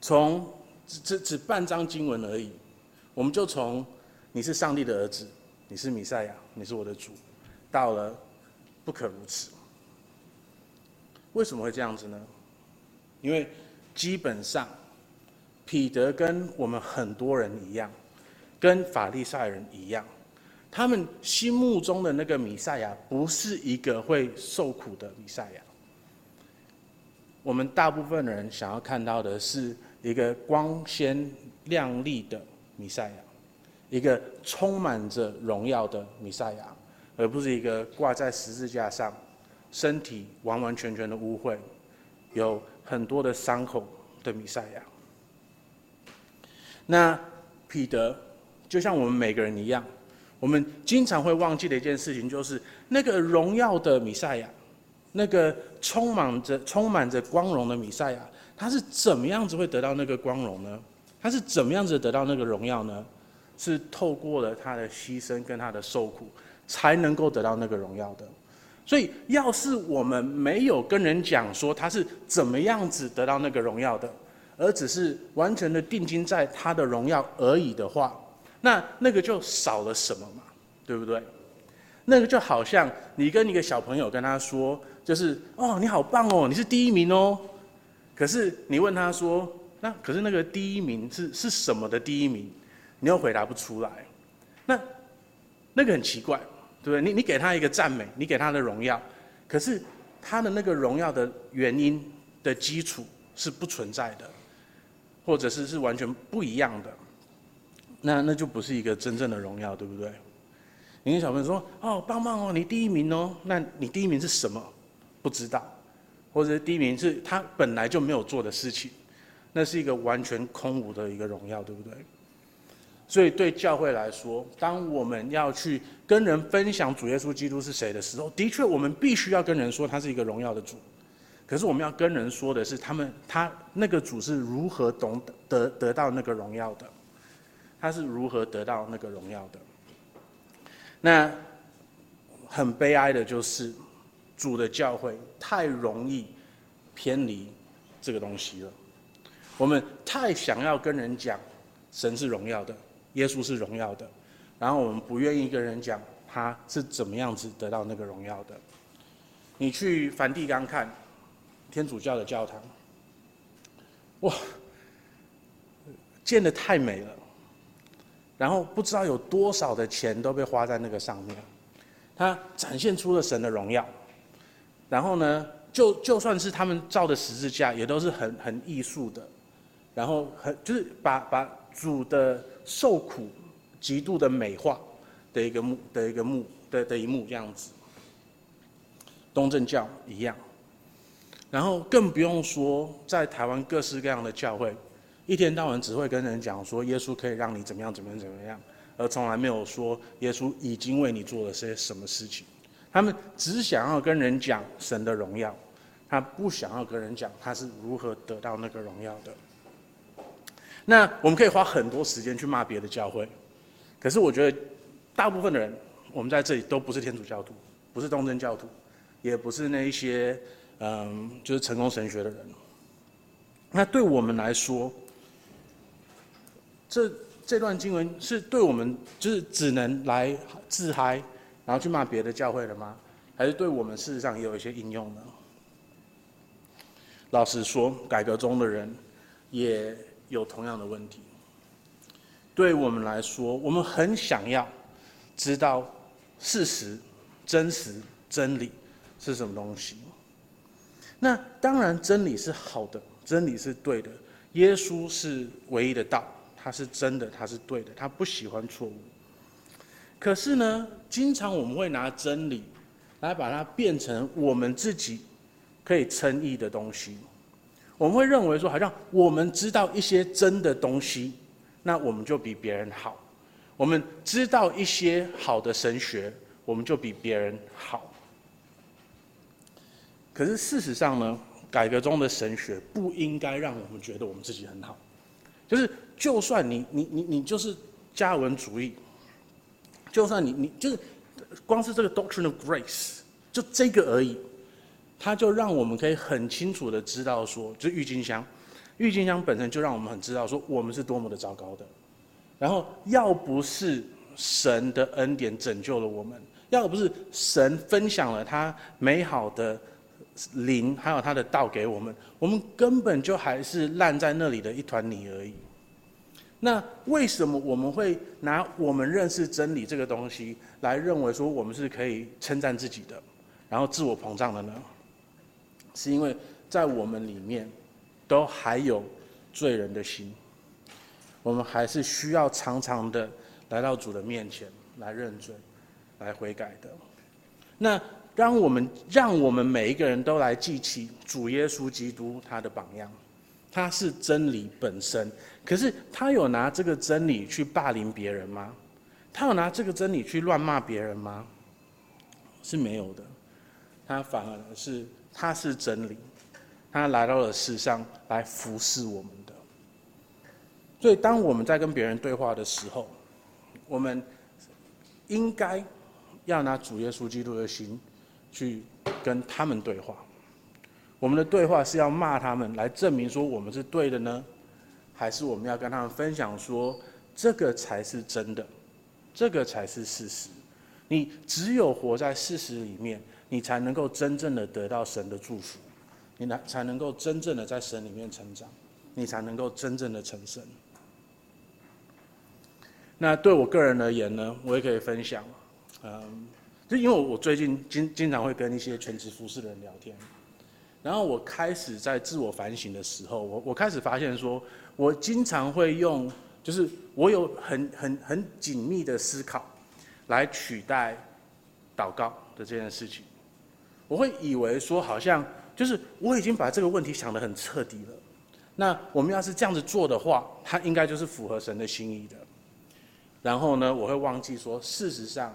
从只只只半张经文而已，我们就从你是上帝的儿子，你是弥赛亚，你是我的主，到了不可如此。为什么会这样子呢？因为基本上彼得跟我们很多人一样，跟法利赛人一样，他们心目中的那个弥赛亚不是一个会受苦的弥赛亚。我们大部分人想要看到的是一个光鲜亮丽的弥赛亚，一个充满着荣耀的弥赛亚，而不是一个挂在十字架上，身体完完全全的污秽，有很多的伤口的弥赛亚。那彼得就像我们每个人一样，我们经常会忘记的一件事情，就是那个荣耀的弥赛亚，那个充满着充满着光荣的弥赛亚，他是怎么样子会得到那个光荣呢？他是怎么样子得到那个荣耀呢？是透过了他的牺牲跟他的受苦，才能够得到那个荣耀的。所以，要是我们没有跟人讲说他是怎么样子得到那个荣耀的，而只是完全的定睛在他的荣耀而已的话，那那个就少了什么嘛，对不对？那个就好像你跟一个小朋友跟他说，就是哦，你好棒哦，你是第一名哦。可是你问他说，那可是那个第一名是是什么的第一名？你又回答不出来，那那个很奇怪。对不对？你你给他一个赞美，你给他的荣耀，可是他的那个荣耀的原因的基础是不存在的，或者是是完全不一样的，那那就不是一个真正的荣耀，对不对？你跟小朋友说：“哦，棒棒哦，你第一名哦。”那你第一名是什么？不知道，或者是第一名是他本来就没有做的事情，那是一个完全空无的一个荣耀，对不对？所以，对教会来说，当我们要去跟人分享主耶稣基督是谁的时候，的确，我们必须要跟人说他是一个荣耀的主。可是，我们要跟人说的是，他们他那个主是如何懂得得到那个荣耀的，他是如何得到那个荣耀的。那很悲哀的就是，主的教会太容易偏离这个东西了。我们太想要跟人讲神是荣耀的。耶稣是荣耀的，然后我们不愿意跟人讲他是怎么样子得到那个荣耀的。你去梵蒂冈看天主教的教堂，哇，建的太美了，然后不知道有多少的钱都被花在那个上面，它展现出了神的荣耀。然后呢，就就算是他们造的十字架，也都是很很艺术的，然后很就是把把主的。受苦极度的美化的一个幕的一个幕的的一幕这样子，东正教一样，然后更不用说在台湾各式各样的教会，一天到晚只会跟人讲说耶稣可以让你怎么样怎么样怎么样，而从来没有说耶稣已经为你做了些什么事情。他们只想要跟人讲神的荣耀，他不想要跟人讲他是如何得到那个荣耀的。那我们可以花很多时间去骂别的教会，可是我觉得大部分的人，我们在这里都不是天主教徒，不是东正教徒，也不是那一些嗯，就是成功神学的人。那对我们来说，这这段经文是对我们就是只能来自嗨，然后去骂别的教会了吗？还是对我们事实上也有一些应用呢？老实说，改革中的人也。有同样的问题，对我们来说，我们很想要知道事实、真实、真理是什么东西。那当然，真理是好的，真理是对的。耶稣是唯一的道，他是真的，他是对的，他不喜欢错误。可是呢，经常我们会拿真理来把它变成我们自己可以称义的东西。我们会认为说，好像我们知道一些真的东西，那我们就比别人好；我们知道一些好的神学，我们就比别人好。可是事实上呢，改革中的神学不应该让我们觉得我们自己很好。就是，就算你你你你就是加文主义，就算你你就是光是这个 doctrine of grace，就这个而已，它就让我们可以很清楚的知道说，就郁金香，郁金香本身就让我们很知道说我们是多么的糟糕的。然后要不是神的恩典拯救了我们，要不是神分享了他美好的灵，还有他的道给我们，我们根本就还是烂在那里的一团泥而已。那为什么我们会拿我们认识真理这个东西来认为说我们是可以称赞自己的，然后自我膨胀的呢？是因为在我们里面都还有罪人的心，我们还是需要常常的来到主的面前来认罪、来悔改的。那。让我们让我们每一个人都来记起主耶稣基督他的榜样，他是真理本身。可是他有拿这个真理去霸凌别人吗？他有拿这个真理去乱骂别人吗？是没有的。他反而是他是真理，他来到了世上来服侍我们的。所以当我们在跟别人对话的时候，我们应该要拿主耶稣基督的心。去跟他们对话，我们的对话是要骂他们来证明说我们是对的呢，还是我们要跟他们分享说这个才是真的，这个才是事实？你只有活在事实里面，你才能够真正的得到神的祝福，你才才能够真正的在神里面成长，你才能够真正的成圣。那对我个人而言呢，我也可以分享，嗯。就因为我最近经经常会跟一些全职服侍的人聊天，然后我开始在自我反省的时候，我我开始发现说，我经常会用，就是我有很很很紧密的思考，来取代祷告的这件事情。我会以为说，好像就是我已经把这个问题想得很彻底了。那我们要是这样子做的话，它应该就是符合神的心意的。然后呢，我会忘记说，事实上。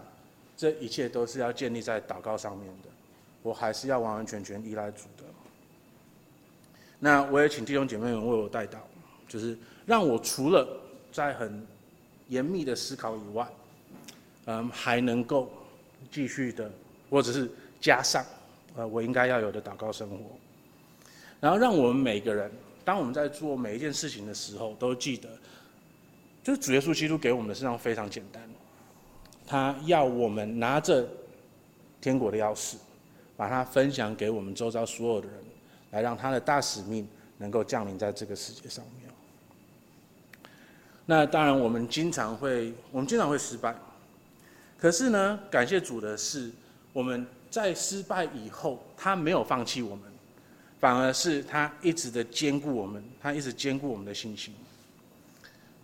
这一切都是要建立在祷告上面的，我还是要完完全全依赖主。那我也请弟兄姐妹们为我代祷，就是让我除了在很严密的思考以外，嗯，还能够继续的，或者是加上，呃，我应该要有的祷告生活。然后让我们每个人，当我们在做每一件事情的时候，都记得，就是主耶稣基督给我们的事实上非常简单。他要我们拿着天国的钥匙，把它分享给我们周遭所有的人，来让他的大使命能够降临在这个世界上面。那当然，我们经常会，我们经常会失败。可是呢，感谢主的是，我们在失败以后，他没有放弃我们，反而是他一直的坚固我们，他一直坚固我们的信心。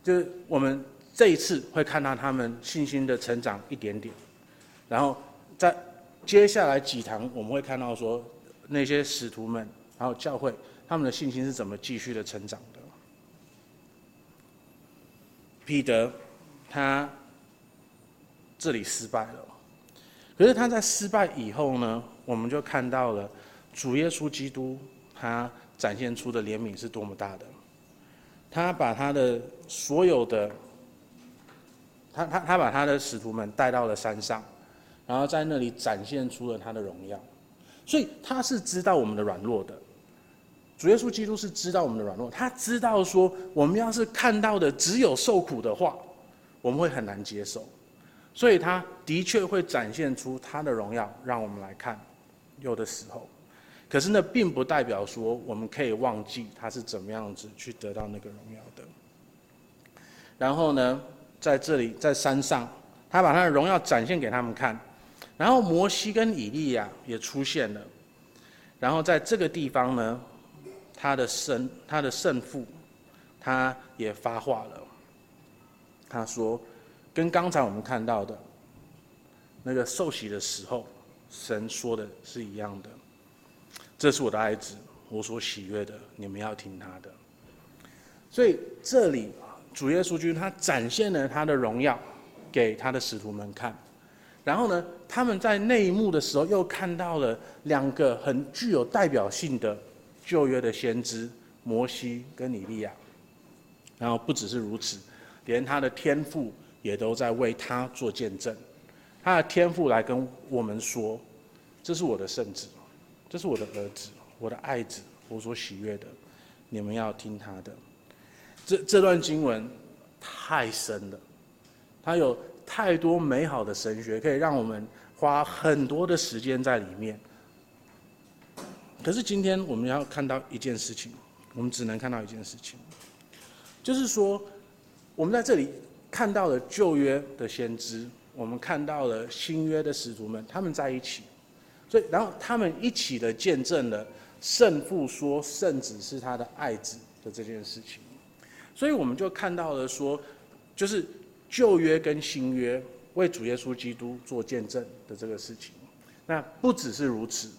就是我们。这一次会看到他们信心的成长一点点，然后在接下来几堂我们会看到说那些使徒们，然后教会他们的信心是怎么继续的成长的。彼得他这里失败了，可是他在失败以后呢，我们就看到了主耶稣基督他展现出的怜悯是多么大的，他把他的所有的。他他他把他的使徒们带到了山上，然后在那里展现出了他的荣耀，所以他是知道我们的软弱的。主耶稣基督是知道我们的软弱，他知道说我们要是看到的只有受苦的话，我们会很难接受，所以他的确会展现出他的荣耀，让我们来看。有的时候，可是那并不代表说我们可以忘记他是怎么样子去得到那个荣耀的。然后呢，在这里，在山上，他把他的荣耀展现给他们看，然后摩西跟以利亚也出现了，然后在这个地方呢，他的生他的圣父，他也发话了，他说，跟刚才我们看到的，那个受洗的时候，神说的是一样的，这是我的爱子，我所喜悦的，你们要听他的，所以这里。主耶稣基督他展现了他的荣耀给他的使徒们看，然后呢，他们在内幕的时候又看到了两个很具有代表性的旧约的先知摩西跟以利亚。然后不只是如此，连他的天父也都在为他做见证。他的天父来跟我们说：“这是我的圣子，这是我的儿子，我的爱子，我所喜悦的，你们要听他的。”这这段经文太深了，它有太多美好的神学，可以让我们花很多的时间在里面。可是今天我们要看到一件事情，我们只能看到一件事情，就是说，我们在这里看到了旧约的先知。我们看到了新约的使徒们，他们在一起，所以然后他们一起的见证了圣父说圣子是他的爱子的这件事情，所以我们就看到了说，就是旧约跟新约为主耶稣基督做见证的这个事情。那不只是如此，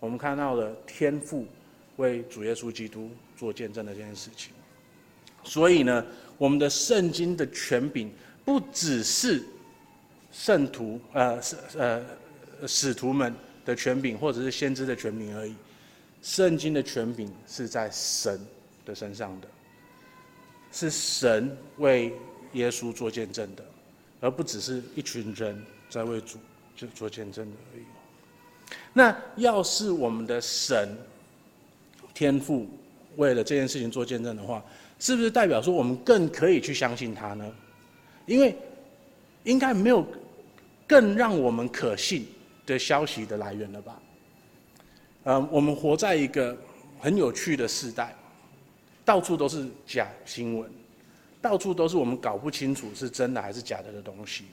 我们看到了天父为主耶稣基督做见证的这件事情。所以呢，我们的圣经的权柄不只是。圣徒，呃，使呃使徒们的权柄，或者是先知的权柄而已。圣经的权柄是在神的身上的，是神为耶稣做见证的，而不只是一群人在为主就做见证的而已。那要是我们的神天父为了这件事情做见证的话，是不是代表说我们更可以去相信他呢？因为应该没有。更让我们可信的消息的来源了吧？嗯，我们活在一个很有趣的时代，到处都是假新闻，到处都是我们搞不清楚是真的还是假的的东西。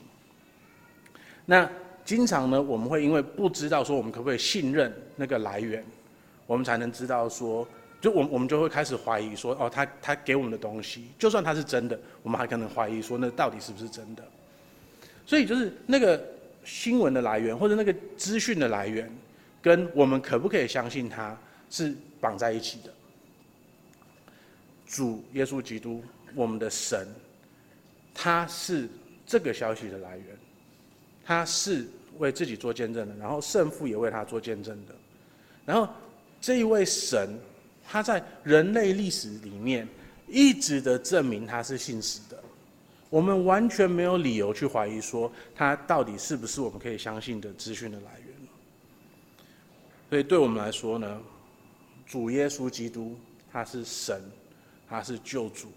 那经常呢，我们会因为不知道说我们可不可以信任那个来源，我们才能知道说，就我我们就会开始怀疑说，哦，他他给我们的东西，就算他是真的，我们还可能怀疑说，那到底是不是真的？所以就是那个新闻的来源，或者那个资讯的来源，跟我们可不可以相信它是绑在一起的。主耶稣基督，我们的神，他是这个消息的来源，他是为自己做见证的，然后圣父也为他做见证的。然后这一位神，他在人类历史里面一直的证明他是信实的。我们完全没有理由去怀疑说他到底是不是我们可以相信的资讯的来源。所以对我们来说呢，主耶稣基督他是神，他是救主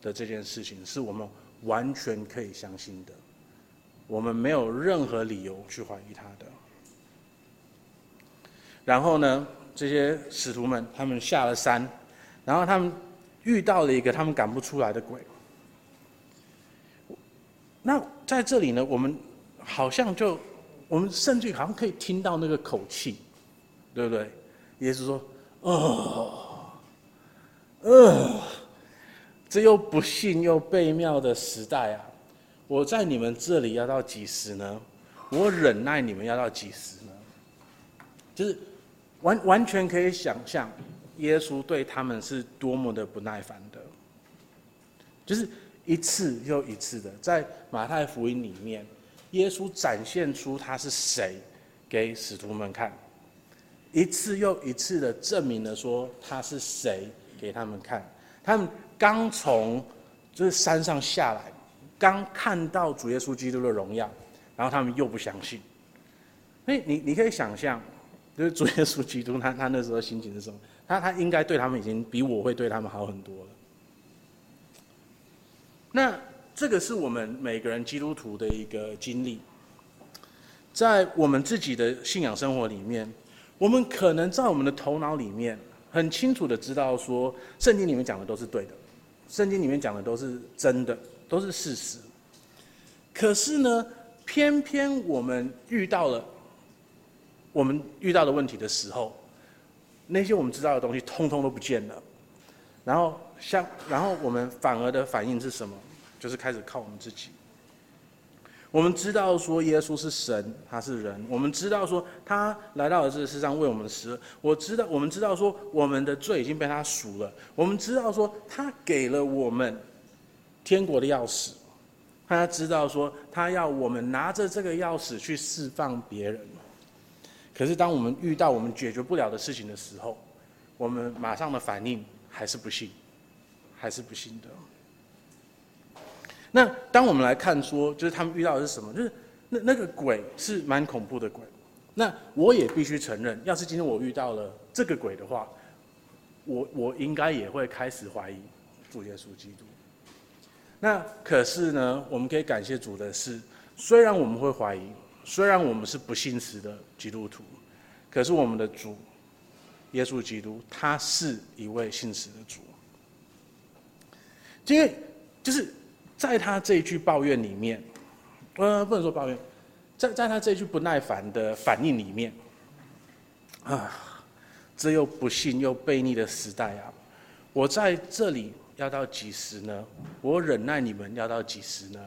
的这件事情，是我们完全可以相信的。我们没有任何理由去怀疑他的。然后呢，这些使徒们他们下了山，然后他们遇到了一个他们赶不出来的鬼。那在这里呢，我们好像就，我们甚至好像可以听到那个口气，对不对？耶稣说：“哦，呃，这又不幸又悖谬的时代啊！我在你们这里要到几时呢？我忍耐你们要到几时呢？就是完完全可以想象，耶稣对他们是多么的不耐烦的，就是。”一次又一次的，在马太福音里面，耶稣展现出他是谁给使徒们看，一次又一次的证明了说他是谁给他们看。他们刚从就是山上下来，刚看到主耶稣基督的荣耀，然后他们又不相信。所以你你可以想象，就是主耶稣基督他他那时候心情是什么？他他应该对他们已经比我会对他们好很多了。那这个是我们每个人基督徒的一个经历，在我们自己的信仰生活里面，我们可能在我们的头脑里面很清楚的知道说，圣经里面讲的都是对的，圣经里面讲的都是真的，都是事实。可是呢，偏偏我们遇到了我们遇到的问题的时候，那些我们知道的东西通通都不见了，然后。像，然后我们反而的反应是什么？就是开始靠我们自己。我们知道说耶稣是神，他是人。我们知道说他来到这个世上为我们死。我知道，我们知道说我们的罪已经被他赎了。我们知道说他给了我们天国的钥匙。他知道说，他要我们拿着这个钥匙去释放别人。可是当我们遇到我们解决不了的事情的时候，我们马上的反应还是不信，还是不信的。那当我们来看说，就是他们遇到的是什么？就是那那个鬼是蛮恐怖的鬼。那我也必须承认，要是今天我遇到了这个鬼的话，我我应该也会开始怀疑主耶稣基督。那可是呢，我们可以感谢主的是，虽然我们会怀疑，虽然我们是不信实的基督徒，可是我们的主耶稣基督，他是一位信实的主。因为就是在他这一句抱怨里面，呃，不能说抱怨，在在他这一句不耐烦的反应里面，啊，这又不信又悖逆的时代啊，我在这里。要到几时呢？我忍耐你们要到几时呢？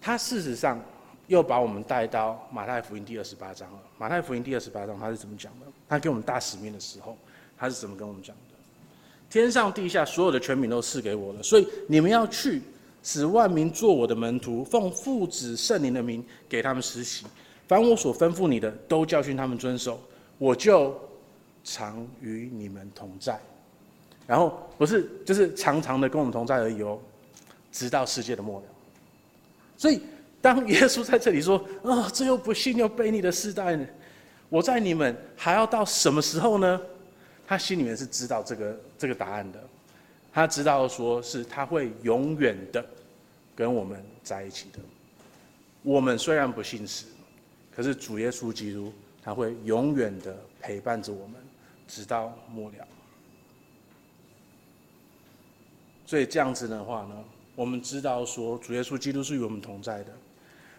他事实上又把我们带到马太福音第二十八章了。马太福音第二十八章他是怎么讲的？他给我们大使命的时候，他是怎么跟我们讲的？天上地下所有的权柄都赐给我了，所以你们要去，使万民做我的门徒，奉父子圣灵的名给他们施洗，凡我所吩咐你的，都教训他们遵守，我就常与你们同在。然后不是，就是常常的跟我们同在而已哦，直到世界的末了。所以，当耶稣在这里说：“啊、这又不信又背逆的世代呢，我在你们还要到什么时候呢？”他心里面是知道这个这个答案的，他知道说是他会永远的跟我们在一起的。我们虽然不信神，可是主耶稣基督他会永远的陪伴着我们，直到末了。所以这样子的话呢，我们知道说主耶稣基督是与我们同在的，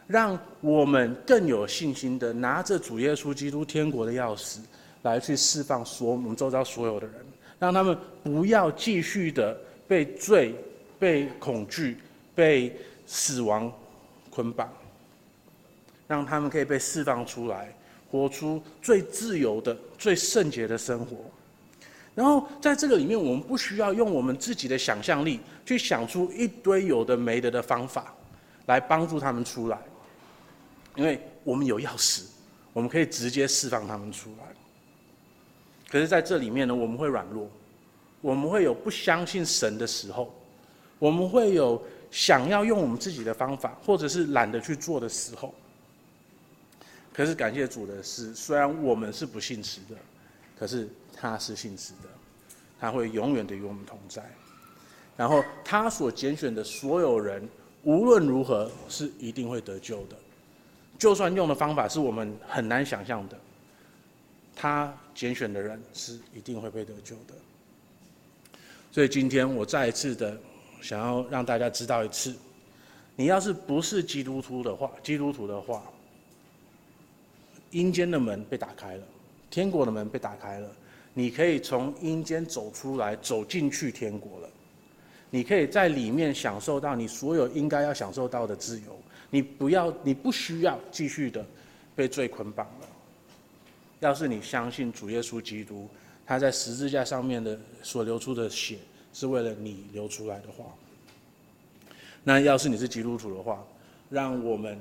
让我们更有信心的拿着主耶稣基督天国的钥匙，来去释放所我们周遭所有的人，让他们不要继续的被罪、被恐惧、被死亡捆绑，让他们可以被释放出来，活出最自由的、最圣洁的生活。然后在这个里面，我们不需要用我们自己的想象力去想出一堆有的没的的方法，来帮助他们出来，因为我们有钥匙，我们可以直接释放他们出来。可是在这里面呢，我们会软弱，我们会有不相信神的时候，我们会有想要用我们自己的方法，或者是懒得去做的时候。可是感谢主的是，虽然我们是不信实的，可是。他是信实的，他会永远的与我们同在。然后他所拣选的所有人，无论如何是一定会得救的。就算用的方法是我们很难想象的，他拣选的人是一定会被得救的。所以今天我再一次的想要让大家知道一次：你要是不是基督徒的话，基督徒的话，阴间的门被打开了，天国的门被打开了。你可以从阴间走出来，走进去天国了。你可以在里面享受到你所有应该要享受到的自由。你不要，你不需要继续的被罪捆绑了。要是你相信主耶稣基督，他在十字架上面的所流出的血是为了你流出来的话，那要是你是基督徒的话，让我们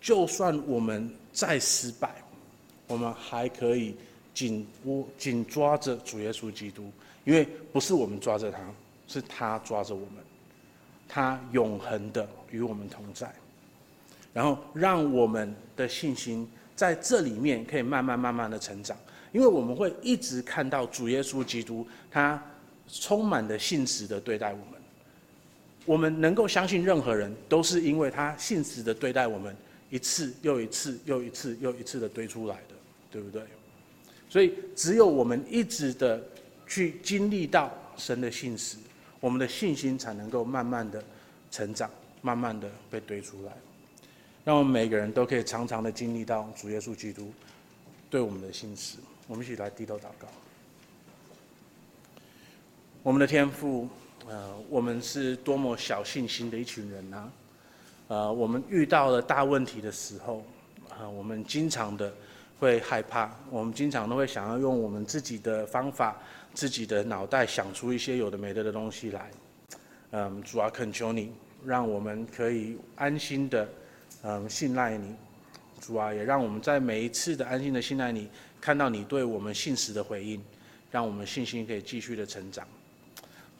就算我们再失败，我们还可以。紧握紧抓着主耶稣基督，因为不是我们抓着他，是他抓着我们，他永恒的与我们同在，然后让我们的信心在这里面可以慢慢慢慢的成长，因为我们会一直看到主耶稣基督，他充满的信实的对待我们，我们能够相信任何人都是因为他信实的对待我们，一次又一次又一次又一次的堆出来的，对不对？所以，只有我们一直的去经历到神的信实，我们的信心才能够慢慢的成长，慢慢的被堆出来，让我们每个人都可以常常的经历到主耶稣基督对我们的信实。我们一起来低头祷告。我们的天赋，呃，我们是多么小信心的一群人啊！呃，我们遇到了大问题的时候，啊、呃，我们经常的。会害怕，我们经常都会想要用我们自己的方法、自己的脑袋想出一些有的没的的东西来。嗯，主啊，恳求你让我们可以安心的，嗯，信赖你。主啊，也让我们在每一次的安心的信赖你，看到你对我们信实的回应，让我们信心可以继续的成长。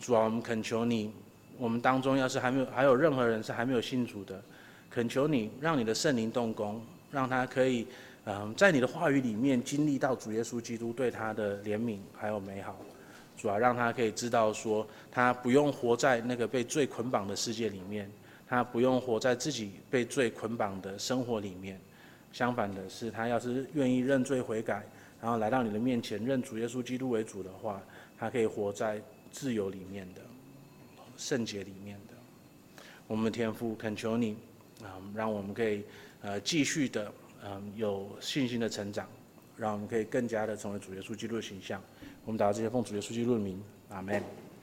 主啊，我们恳求你，我们当中要是还没有还有任何人是还没有信主的，恳求你让你的圣灵动工，让他可以，嗯，在你的话语里面经历到主耶稣基督对他的怜悯还有美好。主要，让他可以知道说，他不用活在那个被罪捆绑的世界里面，他不用活在自己被罪捆绑的生活里面。相反的是，他要是愿意认罪悔改，然后来到你的面前认主耶稣基督为主的话，他可以活在自由里面的圣洁里面的。我们的天父恳求你啊，让我们可以呃继续的嗯有信心的成长，让我们可以更加的成为主耶稣基督的形象。我们祷告这些奉主耶稣基督的名，阿门。